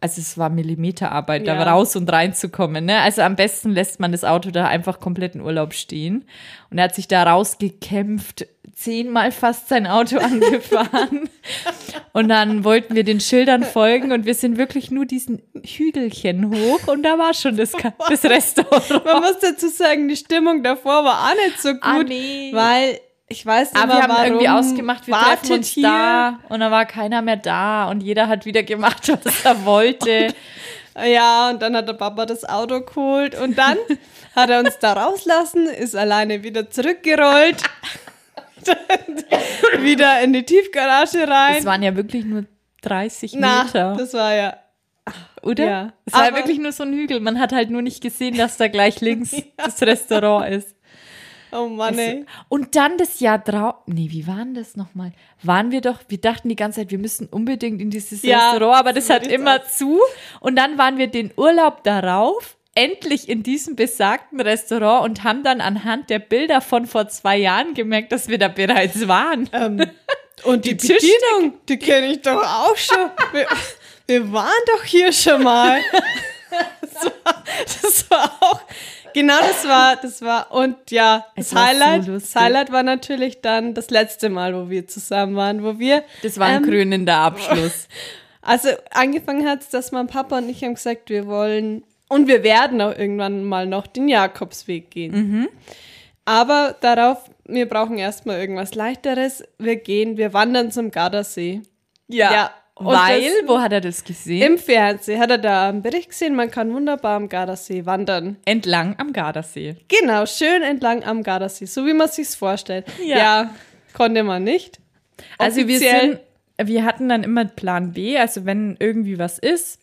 also es war Millimeterarbeit, da Ja. raus und reinzukommen. Ne? Also am besten lässt man das Auto da einfach komplett in Urlaub stehen. Und er hat sich da rausgekämpft, zehnmal fast sein Auto angefahren. und dann wollten wir den Schildern folgen und wir sind wirklich nur diesen Hügelchen hoch und da war schon das, das Restaurant. Man muss dazu sagen, die Stimmung davor war auch nicht so gut, Ah, nee. weil ich weiß nicht Aber mehr, wir haben warum irgendwie ausgemacht, wir treffen wartet uns da und dann war keiner mehr da und jeder hat wieder gemacht, was er wollte. Ja, und dann hat der Papa das Auto geholt und dann hat er uns da rauslassen, ist alleine wieder zurückgerollt, wieder in die Tiefgarage rein. Es waren ja wirklich nur 30 Na, Meter. das war ja. Oder? Ja. Es war Aber- wirklich nur so ein Hügel. Man hat halt nur nicht gesehen, dass da gleich links das Restaurant ist. Oh Mann, ey. Und dann das Jahr drauf. Nee, wie waren das nochmal? Waren wir doch, wir dachten die ganze Zeit, wir müssen unbedingt in dieses Ja, Restaurant, aber das so hat immer zu. Und dann waren wir den Urlaub darauf endlich in diesem besagten Restaurant und haben dann anhand der Bilder von vor zwei Jahren gemerkt, dass wir da bereits waren. Ähm, und die, Die Bedienung, die kenne ich doch auch schon. Wir, wir waren doch hier schon mal. Das war, das war auch, genau das war, das war, und ja, das so Highlight, lustig. das Highlight war natürlich dann das letzte Mal, wo wir zusammen waren, wo wir, Das war ein ähm, krönender Abschluss. also angefangen hat es, dass mein Papa und ich haben gesagt, wir wollen, und wir werden auch irgendwann mal noch den Jakobsweg gehen. Mhm. Aber darauf, wir brauchen erstmal irgendwas leichteres. Wir gehen, wir wandern zum Gardasee. Ja, und Weil, wo hat er das gesehen? Im Fernsehen hat er da einen Bericht gesehen, man kann wunderbar am Gardasee wandern. Entlang am Gardasee. Genau, schön entlang am Gardasee, so wie man sich's vorstellt. Ja. Ja, konnte man nicht. Also wir sind, wir hatten dann immer Plan B, also wenn irgendwie was ist,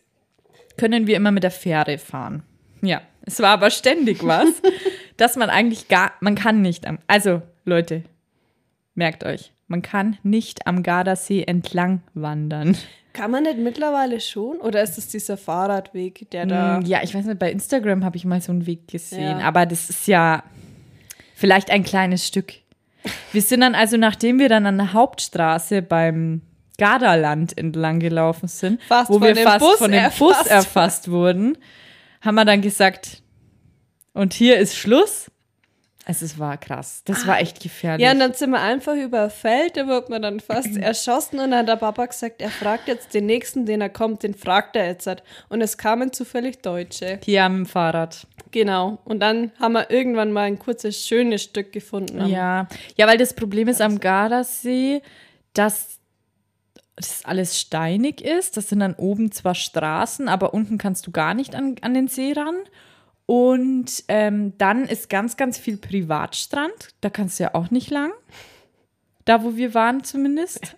können wir immer mit der Fähre fahren. Ja, es war aber ständig was, dass man eigentlich gar, man kann nicht am, also Leute, merkt euch, man kann nicht am Gardasee entlang wandern. Kann man nicht mittlerweile schon? Oder ist es dieser Fahrradweg, der da. Mm, Ja, ich weiß nicht, bei Instagram habe ich mal so einen Weg gesehen, Ja. aber das ist ja vielleicht ein kleines Stück. Wir sind dann also, nachdem wir dann an der Hauptstraße beim Gardaland entlang gelaufen sind, Fast wo wir fast Bus von dem Bus erfasst erfasst wurden, haben wir dann gesagt, und hier ist Schluss. Also es war krass. Das war echt gefährlich. Ja, und dann sind wir einfach über ein Feld, da wird man dann fast erschossen und dann hat der Papa gesagt, er fragt jetzt den nächsten, den er kommt, den fragt er jetzt. Und es kamen zufällig Deutsche. hier am Fahrrad. Genau. Und dann haben wir irgendwann mal ein kurzes, schönes Stück gefunden. Ja, ja, weil das Problem ist am Gardasee, dass das alles steinig ist. Das sind dann oben zwar Straßen, aber unten kannst du gar nicht an, an den See ran. Und ähm, dann ist ganz, ganz viel Privatstrand. Da kannst du ja auch nicht lang. Da, wo wir waren zumindest.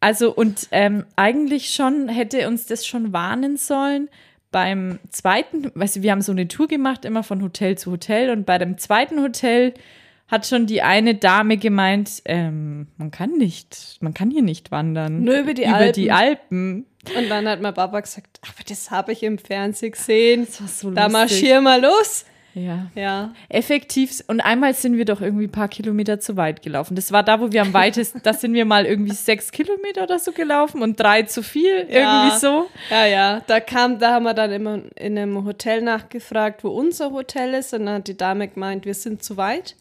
Also, und ähm, eigentlich schon hätte uns das schon warnen sollen. Beim zweiten, weißt du, wir haben so eine Tour gemacht, immer von Hotel zu Hotel. Und bei dem zweiten Hotel hat schon die eine Dame gemeint, ähm, man kann nicht, man kann hier nicht wandern. Nur über die über die Alpen. Und dann hat mein Papa gesagt, aber das habe ich im Fernsehen gesehen. Das war so Da lustig. marschier mal los. Ja. Ja. Effektiv. Und einmal sind wir doch irgendwie ein paar Kilometer zu weit gelaufen. Das war da, wo wir am weitesten, da sind wir mal irgendwie sechs Kilometer oder so gelaufen und drei zu viel. Ja. Irgendwie so. Ja, ja. Da kam, da haben wir dann immer in einem Hotel nachgefragt, wo unser Hotel ist. Und dann hat die Dame gemeint, wir sind zu weit.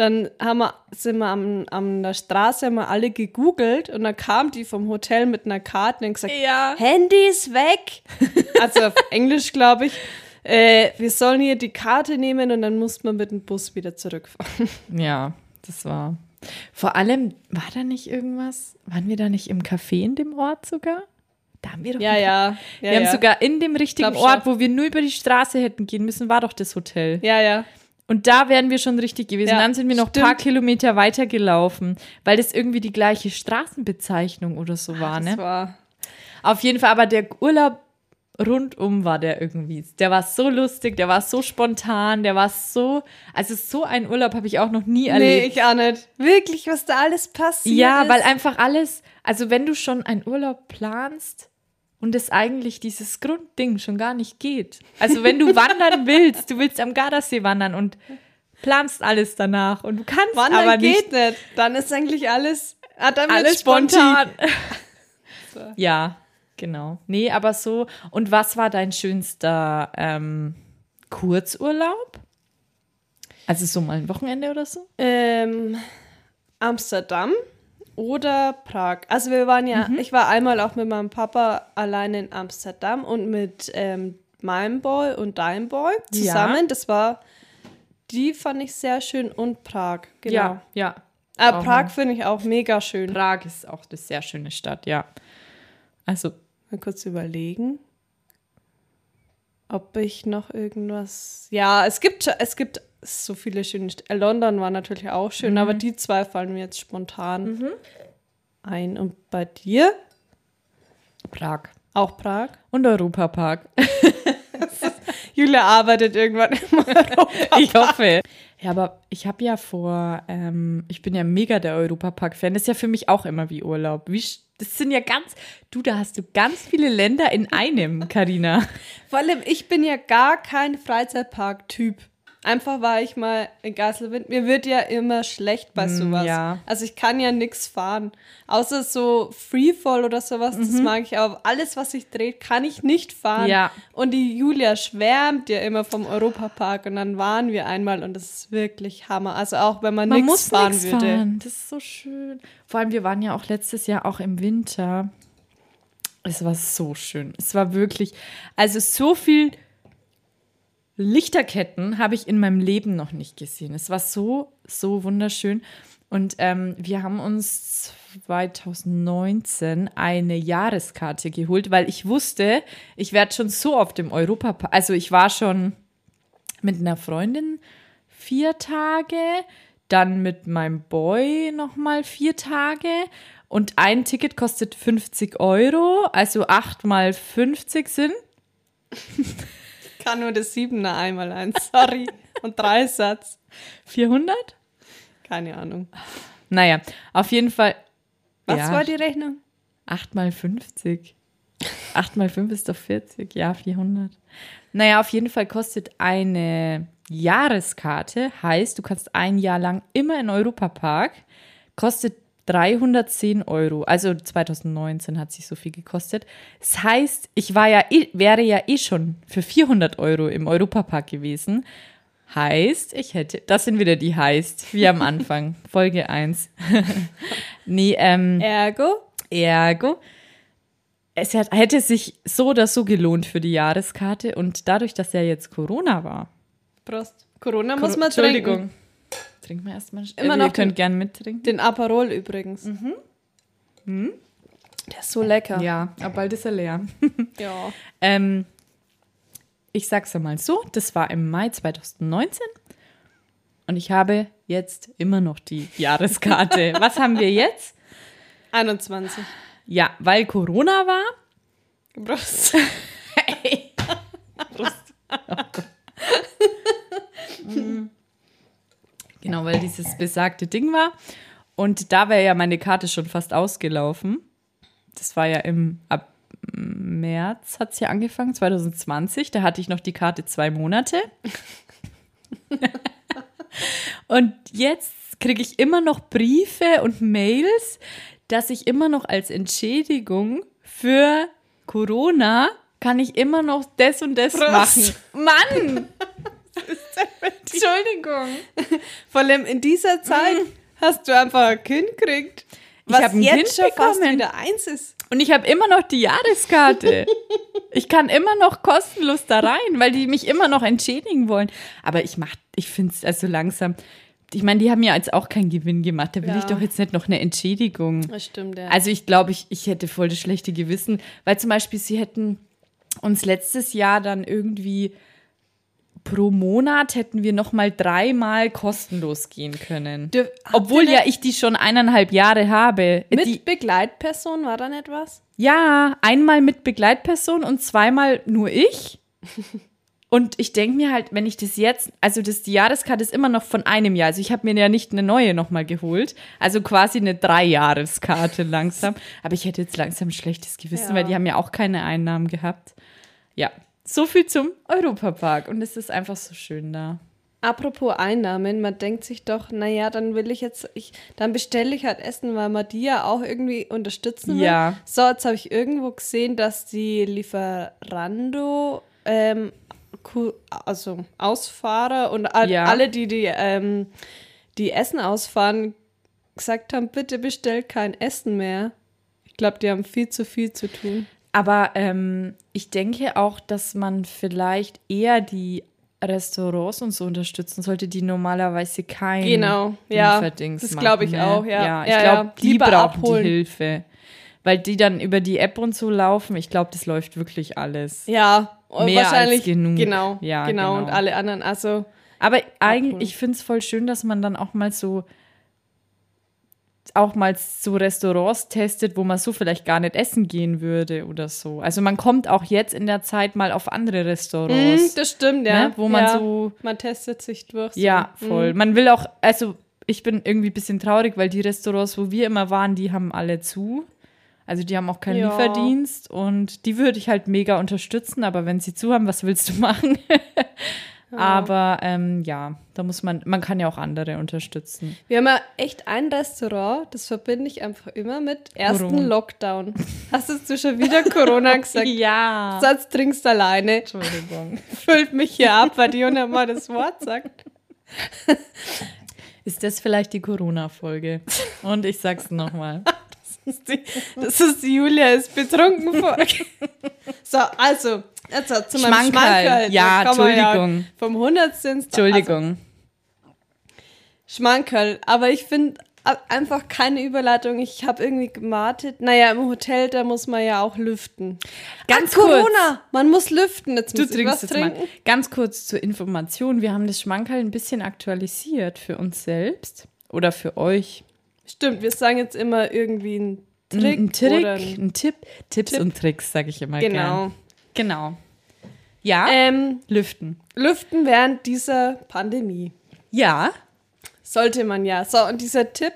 Dann haben wir, sind wir am, an der Straße haben wir alle gegoogelt und dann kam die vom Hotel mit einer Karte und gesagt, Ja. Handy ist weg. Also auf Englisch, glaube ich. Äh, wir sollen hier die Karte nehmen und dann muss man mit dem Bus wieder zurückfahren. Ja, das war. Vor allem, war da nicht irgendwas? Waren wir da nicht im Café in dem Ort sogar? Da haben wir doch. Ja, ja. ja wir haben ja. sogar in dem richtigen Ort, wo wir nur über die Straße hätten gehen müssen, war doch das Hotel. Ja, ja. Und da wären wir schon richtig gewesen. Ja, Dann sind wir noch ein paar Kilometer weiter gelaufen, weil das irgendwie die gleiche Straßenbezeichnung oder so war, Das ne? war. Auf jeden Fall, aber der Urlaub rundum war der irgendwie. Der war so lustig, der war so spontan, der war so. Also so einen Urlaub habe ich auch noch nie Nee, erlebt. ich auch nicht. Wirklich, was da alles passiert ja, ist. weil einfach alles. Also wenn du schon einen Urlaub planst und es eigentlich dieses Grundding schon gar nicht geht. Also wenn du wandern willst, du willst am Gardasee wandern und planst alles danach und du kannst Wandern aber nicht geht nicht. Dann ist eigentlich alles, ah, dann alles spontan. spontan. Ja, genau. Nee, aber so. Und was war dein schönster ähm, Kurzurlaub? Also so mal ein Wochenende oder so? Ähm, Amsterdam oder Prag. Also wir waren ja, ich war einmal auch mit meinem Papa allein in Amsterdam und mit ähm, meinem Boy und deinem Boy zusammen. Das war, die fand ich sehr schön und Prag. Genau. Ja, ja. Auch Prag finde ich auch mega schön. Prag ist auch eine sehr schöne Stadt, ja. Also, Mal kurz überlegen, ob ich noch irgendwas. Ja, es gibt es gibt so viele schöne Städte. London war natürlich auch schön, aber die zwei fallen mir jetzt spontan ein. Und bei dir Prag. auch Prag? Und Europapark. Julia arbeitet irgendwann im Europa. ich hoffe. Ja, aber ich habe ja vor, ähm, ich bin ja mega der Europapark-Fan. Das ist ja für mich auch immer wie Urlaub. Wie, das sind ja ganz, du, da hast du ganz viele Länder in einem, Karina. Vor allem, ich bin ja gar kein Freizeitpark-Typ. Einfach war ich mal in Geiselwind. Mir wird ja immer schlecht bei sowas. ja. Also ich kann ja nichts fahren. Außer so Freefall oder sowas, das mag ich. Aber alles, was sich dreht, kann ich nicht fahren. Ja. Und die Julia schwärmt ja immer vom Europapark. Und dann waren wir einmal und das ist wirklich Hammer. Also auch wenn man, Man nichts fahren nix würde. fahren. Das ist so schön. Vor allem, wir waren ja auch letztes Jahr auch im Winter. Es war so schön. Es war wirklich, also so viel Lichterketten habe ich in meinem Leben noch nicht gesehen. Es war so, so wunderschön. Und ähm, wir haben uns 2019 eine Jahreskarte geholt, weil ich wusste, ich werde schon so oft im Europapark, also ich war schon mit einer Freundin vier Tage, dann mit meinem Boy nochmal vier Tage und ein Ticket kostet 50 Euro, also 8 mal 50 sind. Ich kann nur das Siebener einmal eins. Sorry. und drei Satz. 400? Keine Ahnung. Naja, auf jeden Fall. Was ja, war die Rechnung? 8 mal 50. 8 mal 5 ist doch 40. Ja, 400. Naja, auf jeden Fall kostet eine Jahreskarte, heißt, du kannst ein Jahr lang immer in Europapark, kostet 310 Euro. Also 2019 hat sich so viel gekostet. Das heißt, ich war ja, wäre ja eh schon für 400 Euro im Europapark gewesen. Heißt, ich hätte, das sind wieder die heißt, wie am Anfang, Folge 1. nee, ähm, Ergo? Ergo, es hat, hätte sich so oder so gelohnt für die Jahreskarte und dadurch, dass ja jetzt Corona war. Prost. Corona muss man Entschuldigung. Trinken. Wir erstmal. Immer noch Ihr könnt den- gern mittrinken. Den Aperol übrigens. Der ist so lecker. Ja, aber bald ist er leer. ja. ähm, ich sag's einmal so, das war im Mai 2019 und ich habe jetzt immer noch die Jahreskarte. Was haben wir jetzt? 21. Ja, weil Corona war, Prost. Genau, weil dieses besagte Ding war. Und da wäre ja meine Karte schon fast ausgelaufen. Das war ja im ab März hat es ja angefangen, 2020. Da hatte ich noch die Karte zwei Monate. und jetzt kriege ich immer noch Briefe und Mails, dass ich immer noch als Entschädigung für Corona kann ich immer noch das und das Prost. machen. Mann! Entschuldigung. Vor allem in dieser Zeit hast du einfach ein Kind gekriegt. Ich hab ein jetzt Kind schon fast wieder eins ist. Und ich habe immer noch die Jahreskarte. ich kann immer noch kostenlos da rein, weil die mich immer noch entschädigen wollen. Aber ich mach, ich finde es also langsam. Ich meine, die haben ja jetzt auch keinen Gewinn gemacht. Da will Ja. ich doch jetzt nicht noch eine Entschädigung. Das stimmt, ja. Also ich glaube, ich, ich hätte voll das schlechte Gewissen, weil zum Beispiel sie hätten uns letztes Jahr dann irgendwie pro Monat hätten wir noch mal dreimal kostenlos gehen können. Dürf- Obwohl ja ich die schon eineinhalb Jahre habe. Mit die, Begleitperson war da nicht was? ja, einmal mit Begleitperson und zweimal nur ich. Und ich denke mir halt, wenn ich das jetzt, also das, die Jahreskarte ist immer noch von einem Jahr. Also ich habe mir ja nicht eine neue nochmal geholt. Also quasi eine Dreijahreskarte langsam. Aber ich hätte jetzt langsam ein schlechtes Gewissen, Ja. weil die haben ja auch keine Einnahmen gehabt. Ja, so viel zum Europapark. Und es ist einfach so schön da. Apropos Einnahmen, man denkt sich doch, naja, dann will ich jetzt, ich, dann bestelle ich halt Essen, weil man die ja auch irgendwie unterstützen will. Ja. So, jetzt habe ich irgendwo gesehen, dass die Lieferando, ähm, also Ausfahrer und all, Ja. alle, die die, ähm, die Essen ausfahren, gesagt haben, bitte bestellt kein Essen mehr. Ich glaube, die haben viel zu viel zu tun. Aber ähm, ich denke auch, dass man vielleicht eher die Restaurants und so unterstützen sollte, die normalerweise kein Genau, ja. Das glaube ich ne? auch, ja. Ja, ich Ja, glaube, ja. die Lieber brauchen abholen. die Hilfe. Weil die dann über die App und so laufen. Ich glaube, das läuft wirklich alles. Ja, und Mehr als wahrscheinlich genug. Genau, Ja, genau, genau. und alle anderen. Also Aber eigentlich, ich finde es voll schön, dass man dann auch mal so auch mal so Restaurants testet, wo man so vielleicht gar nicht essen gehen würde oder so. Also man kommt auch jetzt in der Zeit mal auf andere Mm, Restaurants. das stimmt, ja. Ne, wo man ja. so- Man testet sich durch. So. Ja, Mm. voll. Man will auch, also ich bin irgendwie ein bisschen traurig, weil die Restaurants, wo wir immer waren, die haben alle zu. Also die haben auch keinen Ja. Lieferdienst und die würde ich halt mega unterstützen, aber wenn sie zu haben, was willst du machen? Aber ähm, ja, da muss man, man kann ja auch andere unterstützen. Wir haben ja echt ein Restaurant, das verbinde ich einfach immer mit ersten Corona. Lockdown. Hast du schon wieder Corona gesagt? Ja. Satz trinkst alleine. Entschuldigung. Füllt mich hier ab, weil die Jona mal das Wort sagt. Ist das vielleicht die Corona-Folge? Und ich sag's nochmal. Das ist die, das ist die Julia ist betrunken Folge. So, also, jetzt zu meinem Schmankerl. Schmankerl. Ja, Entschuldigung. vom Hundertsten Entschuldigung. Also, Schmankerl. Aber ich finde einfach keine Überleitung. Ich habe irgendwie gemartet. Naja, im Hotel, da muss man ja auch lüften. Ganz ah, kurz. Corona. Man muss lüften. Jetzt Du trinkst was jetzt trinken. mal. Ganz kurz zur Information. Wir haben das Schmankerl ein bisschen aktualisiert für uns selbst oder für euch. Stimmt, wir sagen jetzt immer irgendwie einen Trick. ein Trick, Oder ein, ein Tipp. Tipps Tipp. und Tricks, sage ich immer genau. gern. Genau. Ja, Ähm, lüften. lüften während dieser Pandemie. Ja. Sollte man ja. So, und dieser Tipp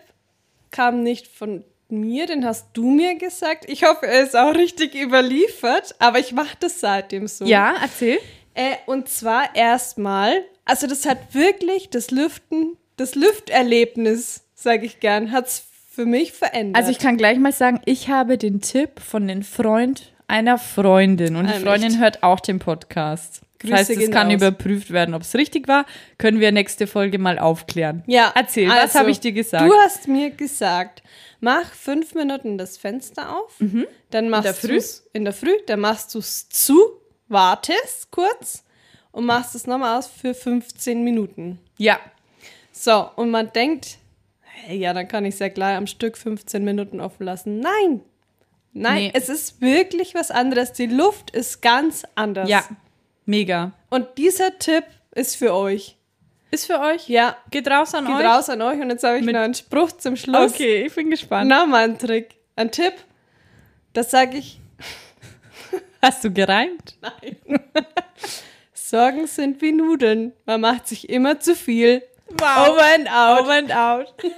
kam nicht von mir, den hast du mir gesagt. Ich hoffe, er ist auch richtig überliefert, aber ich mache das seitdem so. Ja, erzähl. Äh, und zwar erstmal, also das hat wirklich das Lüften, das Lüfterlebnis, sage ich gern, hat es für mich verändert. Also ich kann gleich mal sagen, ich habe den Tipp von den Freund einer Freundin und die Ähm, Freundin echt? hört auch den Podcast. Das heißt, es gehen kann überprüft werden, ob es richtig war. Können wir nächste Folge mal aufklären. ja, Erzähl, was also, habe ich dir gesagt? Du hast mir gesagt, mach fünf Minuten das Fenster auf, dann machst Mhm. Früh? du's in der Früh, dann machst du es zu, wartest kurz und machst es nochmal aus für 15 Minuten. ja, So, und man denkt, hey, ja, dann kann ich es ja gleich am Stück 15 Minuten offen lassen. Nein. Nein, Nee. es ist wirklich was anderes. Die Luft ist ganz anders. ja, mega. Und dieser Tipp ist für euch. Ist für euch? Ja, Geht raus an geht euch. raus an euch. Und jetzt habe ich Mit- noch einen Spruch zum Schluss. Okay, ich bin gespannt. Nochmal ein Trick. Ein Tipp. Das sage ich. Hast du gereimt? Nein. Sorgen sind wie Nudeln. Man macht sich immer zu viel. Wow. Over and out. Over and out.